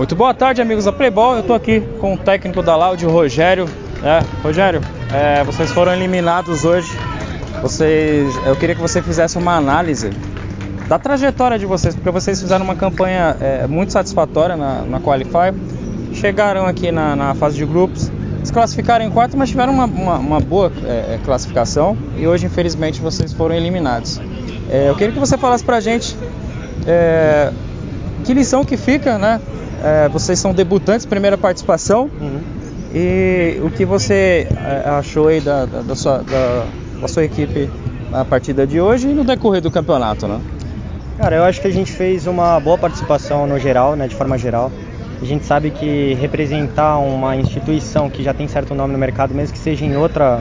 Muito boa tarde, amigos da Playball. Eu estou aqui com o técnico da Loud, o Rogério. É, Rogério, é, vocês foram eliminados hoje. Vocês, eu queria que você fizesse uma análise da trajetória de vocês, porque vocês fizeram uma campanha é, muito satisfatória na, na Qualify. Chegaram aqui na, na, fase de grupos, se classificaram em quarto, mas tiveram uma, uma, uma boa é, é, classificação e hoje, infelizmente, vocês foram eliminados. É, eu queria que você falasse pra gente que lição que fica, né? É, vocês são debutantes, primeira participação. Uhum. E o que você é, achou aí da, da, da, sua, da, da sua equipe na partida de hoje e no decorrer do campeonato, né? Cara, eu acho que a gente fez uma boa participação no geral, né, de forma geral. A gente sabe que representar uma instituição que já tem certo nome no mercado, mesmo que seja em outra,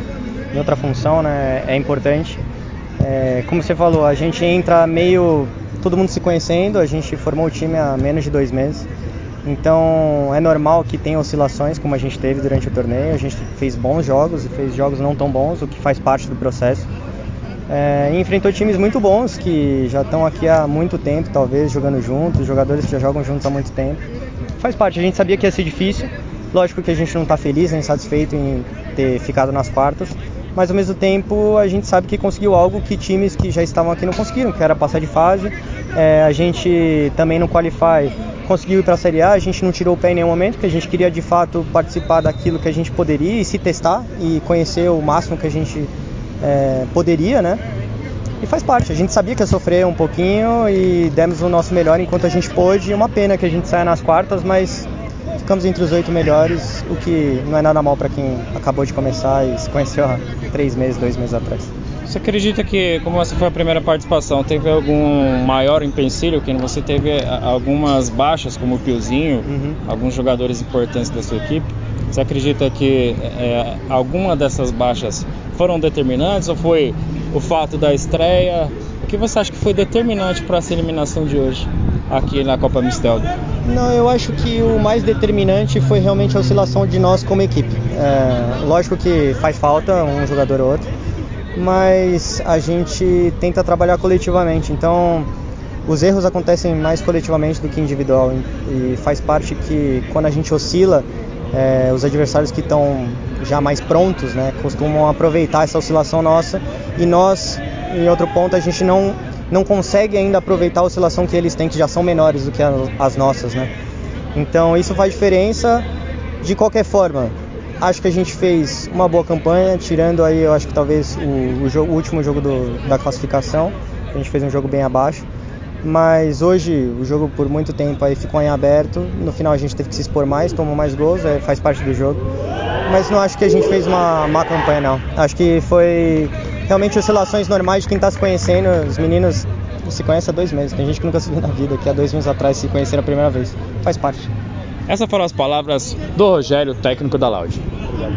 em outra função, né, é importante. É, como você falou, a gente entra meio todo mundo se conhecendo, a gente formou o time há menos de dois meses. Então é normal que tenha oscilações como a gente teve durante o torneio. A gente fez bons jogos e fez jogos não tão bons, o que faz parte do processo. É, e enfrentou times muito bons que já estão aqui há muito tempo, talvez, jogando juntos, jogadores que já jogam juntos há muito tempo. Faz parte, a gente sabia que ia ser difícil. Lógico que a gente não está feliz nem satisfeito em ter ficado nas quartas, mas ao mesmo tempo a gente sabe que conseguiu algo que times que já estavam aqui não conseguiram, que era passar de fase. É, a gente também no Qualify conseguiu ir para a Série A, a gente não tirou o pé em nenhum momento, porque a gente queria de fato participar daquilo que a gente poderia e se testar e conhecer o máximo que a gente é, poderia, né? E faz parte, a gente sabia que ia sofrer um pouquinho e demos o nosso melhor enquanto a gente pôde. Uma pena que a gente saia nas quartas, mas ficamos entre os oito melhores, o que não é nada mal para quem acabou de começar e se conheceu há três meses, dois meses atrás. Você acredita que, como essa foi a primeira participação, teve algum maior empecilho? Que você teve algumas baixas, como o Piozinho, uhum. alguns jogadores importantes da sua equipe? Você acredita que é, alguma dessas baixas foram determinantes ou foi o fato da estreia? O que você acha que foi determinante para essa eliminação de hoje aqui na Copa Mistel? Não, eu acho que o mais determinante foi realmente a oscilação de nós como equipe. É, lógico que faz falta um jogador ou outro, mas a gente tenta trabalhar coletivamente. Então, os erros acontecem mais coletivamente do que individual e faz parte que quando a gente oscila, é, os adversários que estão já mais prontos, né, costumam aproveitar essa oscilação nossa e nós, em outro ponto, a gente não não consegue ainda aproveitar a oscilação que eles têm, que já são menores do que as nossas, né? Então isso faz diferença. De qualquer forma, acho que a gente fez uma boa campanha, tirando aí, eu acho que talvez o, o, jogo, o último jogo do, da classificação, a gente fez um jogo bem abaixo. Mas hoje o jogo por muito tempo aí ficou em aberto. No final a gente teve que se expor mais, tomou mais gols, é, faz parte do jogo. Mas não acho que a gente fez uma má campanha não. Acho que foi realmente oscilações normais de quem está se conhecendo. Os meninos se conhecem há dois meses. Tem gente que nunca se viu na vida, que há dois meses atrás se conheceram a primeira vez. Faz parte. Essas foram as palavras do Rogério, técnico da Loud. realizar.